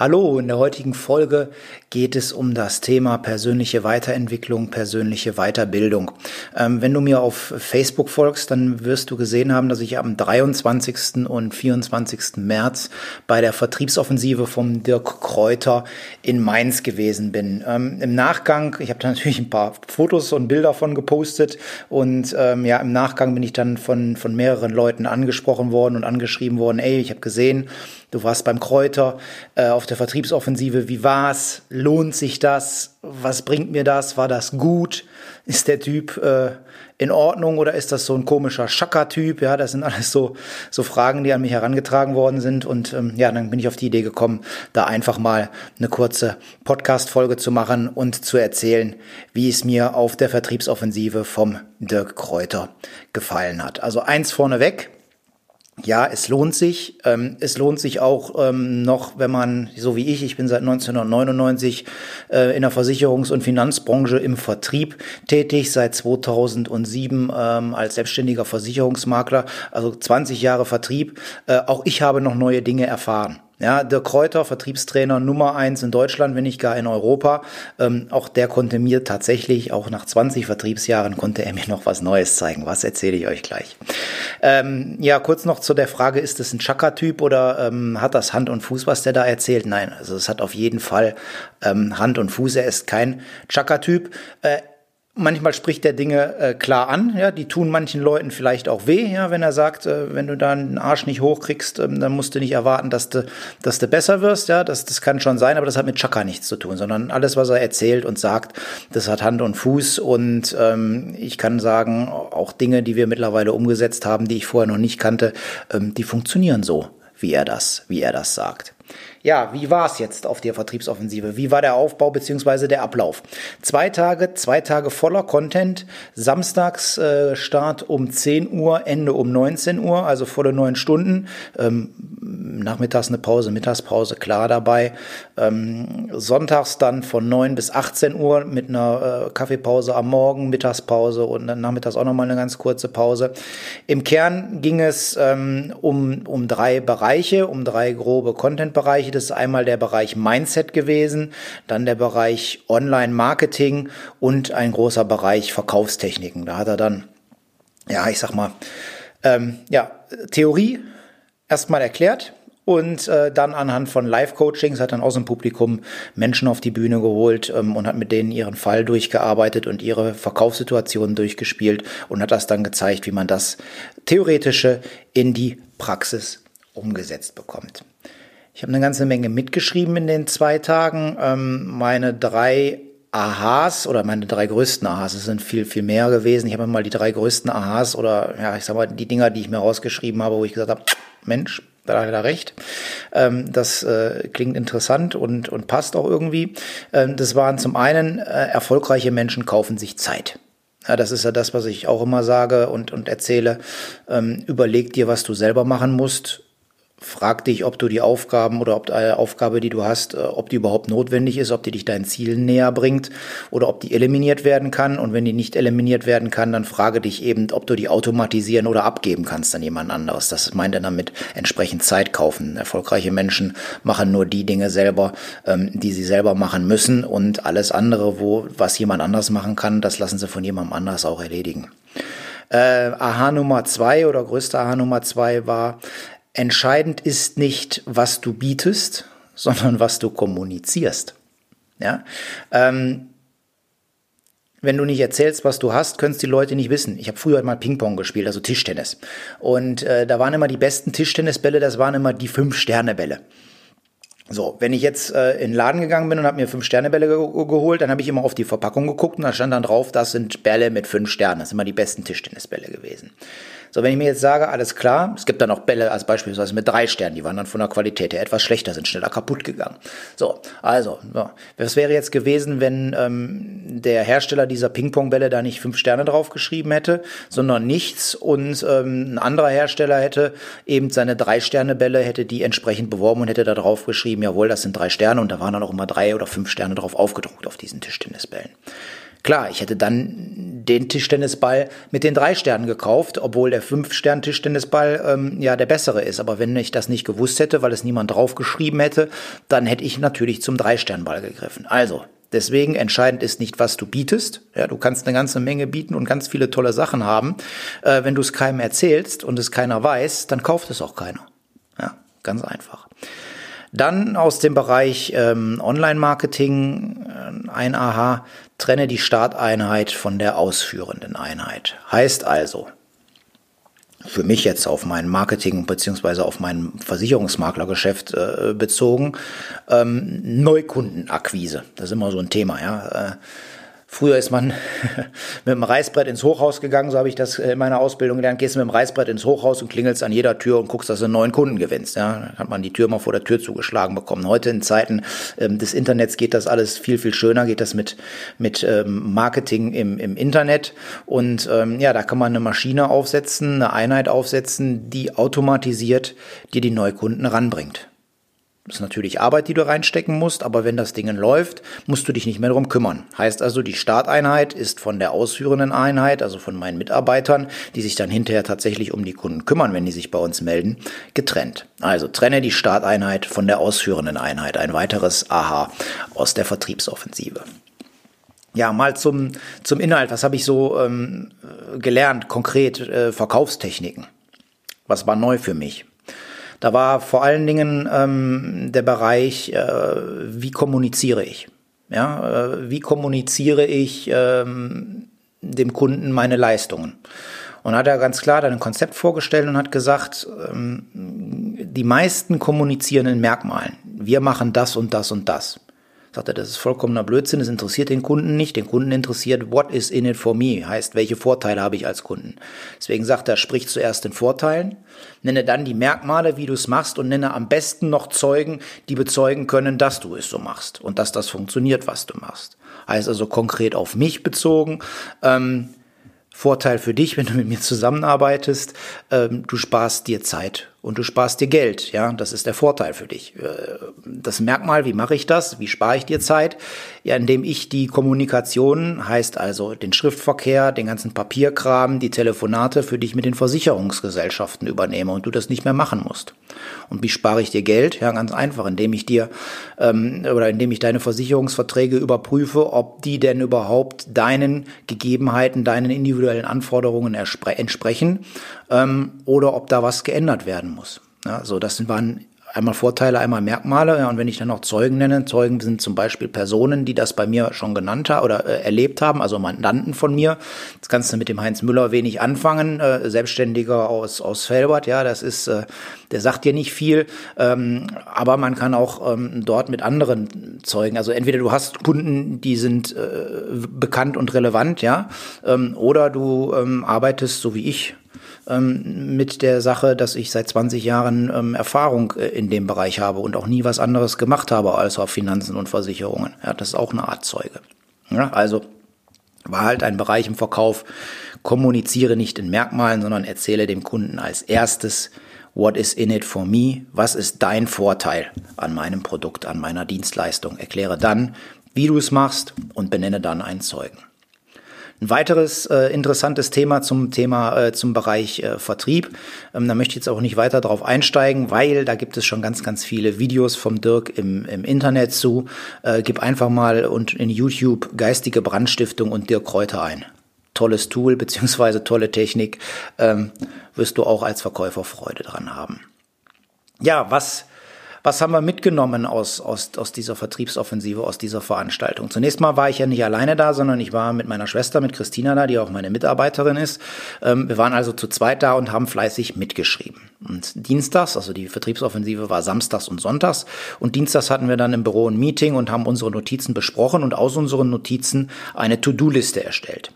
Hallo, in der heutigen Folge geht es um das Thema persönliche Weiterentwicklung, persönliche Weiterbildung. Ähm, wenn du mir auf Facebook folgst, dann wirst du gesehen haben, dass ich am 23. und 24. März bei der Vertriebsoffensive vom Dirk Kräuter in Mainz gewesen bin. Ähm, Im Nachgang, ich habe da natürlich ein paar Fotos und Bilder von gepostet und ähm, ja, im Nachgang bin ich dann von, von mehreren Leuten angesprochen worden und angeschrieben worden, ey, ich habe gesehen, Du warst beim Kräuter äh, auf der Vertriebsoffensive. Wie war's? Lohnt sich das? Was bringt mir das? War das gut? Ist der Typ äh, in Ordnung oder ist das so ein komischer Schakka-Typ? Ja, das sind alles so, so Fragen, die an mich herangetragen worden sind. Und ähm, ja, dann bin ich auf die Idee gekommen, da einfach mal eine kurze Podcast-Folge zu machen und zu erzählen, wie es mir auf der Vertriebsoffensive vom Dirk Kräuter gefallen hat. Also eins vorneweg ja, es lohnt sich. Ähm, es lohnt sich auch ähm, noch, wenn man, so wie ich, ich bin seit 1999 äh, in der Versicherungs- und Finanzbranche im Vertrieb tätig, seit 2007 ähm, als selbstständiger Versicherungsmakler, also 20 Jahre Vertrieb. Äh, auch ich habe noch neue Dinge erfahren. Ja, der Kräuter, Vertriebstrainer Nummer eins in Deutschland, wenn nicht gar in Europa. Ähm, auch der konnte mir tatsächlich, auch nach 20 Vertriebsjahren, konnte er mir noch was Neues zeigen. Was erzähle ich euch gleich? Ähm, ja, kurz noch zu der Frage, ist es ein Chakra-Typ oder ähm, hat das Hand und Fuß, was der da erzählt? Nein, also es hat auf jeden Fall ähm, Hand und Fuß. Er ist kein Chakra-Typ. Äh, Manchmal spricht er Dinge äh, klar an, ja, die tun manchen Leuten vielleicht auch weh, ja, wenn er sagt, äh, wenn du da einen Arsch nicht hochkriegst, ähm, dann musst du nicht erwarten, dass du, dass du besser wirst, ja, das, das kann schon sein, aber das hat mit Chaka nichts zu tun, sondern alles, was er erzählt und sagt, das hat Hand und Fuß und ähm, ich kann sagen, auch Dinge, die wir mittlerweile umgesetzt haben, die ich vorher noch nicht kannte, ähm, die funktionieren so, wie er das, wie er das sagt. Ja, wie war es jetzt auf der Vertriebsoffensive? Wie war der Aufbau beziehungsweise der Ablauf? Zwei Tage, zwei Tage voller Content. Samstags äh, Start um 10 Uhr, Ende um 19 Uhr, also volle neun Stunden. Ähm, nachmittags eine Pause, Mittagspause, klar dabei. Ähm, sonntags dann von 9 bis 18 Uhr mit einer äh, Kaffeepause am Morgen, Mittagspause und dann nachmittags auch nochmal eine ganz kurze Pause. Im Kern ging es ähm, um, um drei Bereiche, um drei grobe Content-Bereiche. Das ist einmal der Bereich Mindset gewesen, dann der Bereich Online-Marketing und ein großer Bereich Verkaufstechniken. Da hat er dann, ja, ich sag mal, ähm, ja, Theorie erstmal erklärt, und äh, dann anhand von Live-Coachings hat dann aus dem Publikum Menschen auf die Bühne geholt ähm, und hat mit denen ihren Fall durchgearbeitet und ihre Verkaufssituationen durchgespielt und hat das dann gezeigt, wie man das Theoretische in die Praxis umgesetzt bekommt. Ich habe eine ganze Menge mitgeschrieben in den zwei Tagen. Ähm, meine drei Aha's oder meine drei größten Aha's, es sind viel, viel mehr gewesen. Ich habe mal die drei größten Aha's oder ja, ich sag mal, die Dinger, die ich mir rausgeschrieben habe, wo ich gesagt habe, Mensch, da hat er recht. Ähm, das äh, klingt interessant und, und passt auch irgendwie. Ähm, das waren zum einen, äh, erfolgreiche Menschen kaufen sich Zeit. Ja, das ist ja das, was ich auch immer sage und, und erzähle. Ähm, überleg dir, was du selber machen musst frag dich, ob du die Aufgaben oder ob die Aufgabe, die du hast, äh, ob die überhaupt notwendig ist, ob die dich deinen Zielen näher bringt oder ob die eliminiert werden kann. Und wenn die nicht eliminiert werden kann, dann frage dich eben, ob du die automatisieren oder abgeben kannst an jemand anderes. Das meint er damit entsprechend Zeit kaufen. Erfolgreiche Menschen machen nur die Dinge selber, ähm, die sie selber machen müssen und alles andere, wo was jemand anders machen kann, das lassen sie von jemandem anders auch erledigen. Äh, Aha Nummer zwei oder größte Aha Nummer zwei war, entscheidend ist nicht, was du bietest, sondern was du kommunizierst. Ja? Ähm, wenn du nicht erzählst, was du hast, können es die Leute nicht wissen. Ich habe früher mal Ping-Pong gespielt, also Tischtennis. Und äh, da waren immer die besten Tischtennisbälle, das waren immer die Fünf-Sterne-Bälle. So, wenn ich jetzt äh, in den Laden gegangen bin und habe mir fünf Sternebälle ge geholt, dann habe ich immer auf die Verpackung geguckt und da stand dann drauf, das sind Bälle mit fünf Sternen. Das sind immer die besten Tischtennisbälle gewesen. So, wenn ich mir jetzt sage, alles klar, es gibt dann auch Bälle als beispielsweise mit drei Sternen, die waren dann von der Qualität her etwas schlechter, sind schneller kaputt gegangen. So, also, so. was wäre jetzt gewesen, wenn ähm, der Hersteller dieser Ping-Pong-Bälle da nicht fünf Sterne draufgeschrieben hätte, sondern nichts und ähm, ein anderer Hersteller hätte eben seine drei Sterne Bälle, hätte die entsprechend beworben und hätte da drauf geschrieben, jawohl, das sind drei Sterne und da waren dann auch immer drei oder fünf Sterne drauf aufgedruckt auf diesen Tischtennisbällen. Klar, ich hätte dann den Tischtennisball mit den drei Sternen gekauft, obwohl der Fünf-Stern-Tischtennisball ähm, ja der bessere ist. Aber wenn ich das nicht gewusst hätte, weil es niemand draufgeschrieben hätte, dann hätte ich natürlich zum Drei-Stern-Ball gegriffen. Also, Deswegen entscheidend ist nicht, was du bietest. Ja, du kannst eine ganze Menge bieten und ganz viele tolle Sachen haben. Äh, wenn du es keinem erzählst und es keiner weiß, dann kauft es auch keiner. Ja, ganz einfach. Dann aus dem Bereich ähm, Online-Marketing äh, ein Aha, trenne die Starteinheit von der ausführenden Einheit. Heißt also, für mich jetzt auf mein Marketing beziehungsweise auf mein Versicherungsmaklergeschäft äh, bezogen, ähm, Neukundenakquise. Das ist immer so ein Thema, ja. Äh, Früher ist man mit dem Reißbrett ins Hochhaus gegangen, so habe ich das in meiner Ausbildung gelernt. Gehst mit dem Reißbrett ins Hochhaus und klingelst an jeder Tür und guckst, dass du einen neuen Kunden gewinnst. Ja, dann hat man die Tür mal vor der Tür zugeschlagen bekommen. Heute in Zeiten ähm, des Internets geht das alles viel, viel schöner, geht das mit, mit ähm, Marketing im, im Internet. Und ähm, ja, da kann man eine Maschine aufsetzen, eine Einheit aufsetzen, die automatisiert dir die Neukunden ranbringt. Das ist natürlich Arbeit, die du reinstecken musst, aber wenn das Ding läuft, musst du dich nicht mehr darum kümmern. Heißt also, die Starteinheit ist von der ausführenden Einheit, also von meinen Mitarbeitern, die sich dann hinterher tatsächlich um die Kunden kümmern, wenn die sich bei uns melden, getrennt. Also trenne die Starteinheit von der ausführenden Einheit. Ein weiteres Aha aus der Vertriebsoffensive. Ja, mal zum, zum Inhalt. Was habe ich so ähm, gelernt? Konkret äh, Verkaufstechniken. Was war neu für mich? Da war vor allen Dingen ähm, der Bereich, äh, wie kommuniziere ich? Ja, äh, wie kommuniziere ich ähm, dem Kunden meine Leistungen? Und hat er ganz klar dann ein Konzept vorgestellt und hat gesagt, ähm, die meisten kommunizieren in Merkmalen. Wir machen das und das und das. Sagt er, das ist vollkommener Blödsinn, das interessiert den Kunden nicht. Den Kunden interessiert, what is in it for me? Heißt, welche Vorteile habe ich als Kunden? Deswegen sagt er, sprich zuerst den Vorteilen, nenne dann die Merkmale, wie du es machst und nenne am besten noch Zeugen, die bezeugen können, dass du es so machst und dass das funktioniert, was du machst. Heißt also konkret auf mich bezogen. Ähm, Vorteil für dich, wenn du mit mir zusammenarbeitest, ähm, du sparst dir Zeit und du sparst dir Geld. Ja, das ist der Vorteil für dich. Äh, das Merkmal, wie mache ich das? Wie spare ich dir Zeit? Ja, indem ich die Kommunikation, heißt also den Schriftverkehr, den ganzen Papierkram, die Telefonate für dich mit den Versicherungsgesellschaften übernehme und du das nicht mehr machen musst. Und wie spare ich dir Geld? Ja, ganz einfach, indem ich dir ähm, oder indem ich deine Versicherungsverträge überprüfe, ob die denn überhaupt deinen Gegebenheiten, deinen individuellen Anforderungen entsprechen ähm, oder ob da was geändert werden muss. Ja, so, das waren einmal Vorteile, einmal Merkmale. Ja, und wenn ich dann noch Zeugen nenne, Zeugen sind zum Beispiel Personen, die das bei mir schon genannt haben oder äh, erlebt haben, also Mandanten von mir. Das kannst du mit dem Heinz Müller wenig anfangen, äh, Selbstständiger aus, aus Felbert, ja, das ist, äh, der sagt dir nicht viel, ähm, aber man kann auch ähm, dort mit anderen Zeugen, also entweder du hast Kunden, die sind äh, bekannt und relevant, ja, ähm, oder du ähm, arbeitest, so wie ich, ähm, mit der Sache, dass ich seit 20 Jahren ähm, Erfahrung äh, in dem Bereich habe und auch nie was anderes gemacht habe als auf Finanzen und Versicherungen. Ja, das ist auch eine Art Zeuge. Ja, also war halt ein Bereich im Verkauf, kommuniziere nicht in Merkmalen, sondern erzähle dem Kunden als erstes, what is in it for me? Was ist dein Vorteil an meinem Produkt, an meiner Dienstleistung? Erkläre dann, wie du es machst und benenne dann einen Zeugen. Ein weiteres äh, interessantes Thema zum Thema äh, zum Bereich äh, Vertrieb. Ähm, da möchte ich jetzt auch nicht weiter drauf einsteigen, weil da gibt es schon ganz ganz viele Videos vom Dirk im, im Internet zu. Äh, gib einfach mal und in YouTube geistige Brandstiftung und Dirk Kräuter ein. Tolles Tool beziehungsweise tolle Technik ähm, wirst du auch als Verkäufer Freude dran haben. Ja, was was haben wir mitgenommen aus, aus, aus dieser Vertriebsoffensive, aus dieser Veranstaltung? Zunächst mal war ich ja nicht alleine da, sondern ich war mit meiner Schwester, mit Christina da, die auch meine Mitarbeiterin ist. Ähm, wir waren also zu zweit da und haben fleißig mitgeschrieben. Und dienstags, also die Vertriebsoffensive war samstags und sonntags. Und dienstags hatten wir dann im Büro ein Meeting und haben unsere Notizen besprochen und aus unseren Notizen eine To-Do-Liste erstellt.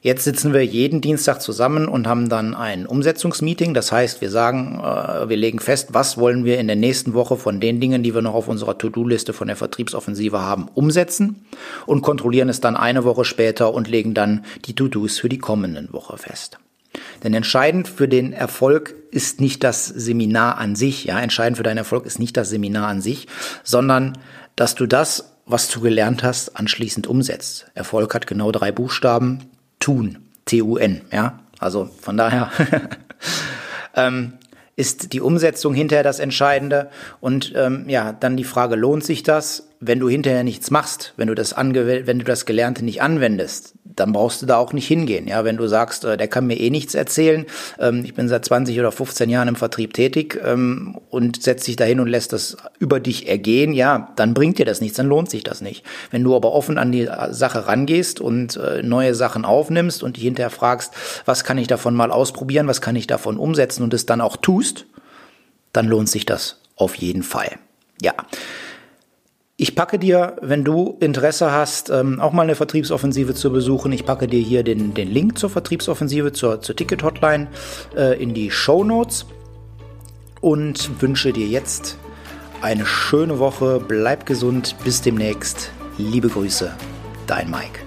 Jetzt sitzen wir jeden Dienstag zusammen und haben dann ein Umsetzungsmeeting. Das heißt, wir sagen, äh, wir legen fest, was wollen wir in der nächsten Woche von den Dingen, die wir noch auf unserer To-Do-Liste von der Vertriebsoffensive haben, umsetzen und kontrollieren es dann eine Woche später und legen dann die To-Dos für die kommenden Woche fest. Denn entscheidend für den Erfolg ist nicht das Seminar an sich, ja, entscheidend für deinen Erfolg ist nicht das Seminar an sich, sondern dass du das, was du gelernt hast, anschließend umsetzt. Erfolg hat genau drei Buchstaben, tun, T-U-N, ja. Also von daher ähm, ist die Umsetzung hinterher das Entscheidende. Und ähm, ja, dann die Frage, lohnt sich das? Wenn du hinterher nichts machst, wenn du das ange wenn du das Gelernte nicht anwendest, dann brauchst du da auch nicht hingehen. Ja, wenn du sagst, äh, der kann mir eh nichts erzählen, ähm, ich bin seit 20 oder 15 Jahren im Vertrieb tätig ähm, und setzt dich dahin und lässt das über dich ergehen, ja, dann bringt dir das nichts, dann lohnt sich das nicht. Wenn du aber offen an die Sache rangehst und äh, neue Sachen aufnimmst und dich hinterher fragst, was kann ich davon mal ausprobieren, was kann ich davon umsetzen und es dann auch tust, dann lohnt sich das auf jeden Fall. Ja. Ich packe dir, wenn du Interesse hast, ähm, auch mal eine Vertriebsoffensive zu besuchen, ich packe dir hier den, den Link zur Vertriebsoffensive, zur, zur Ticket-Hotline äh, in die Show Notes und wünsche dir jetzt eine schöne Woche. Bleib gesund. Bis demnächst. Liebe Grüße, dein Mike.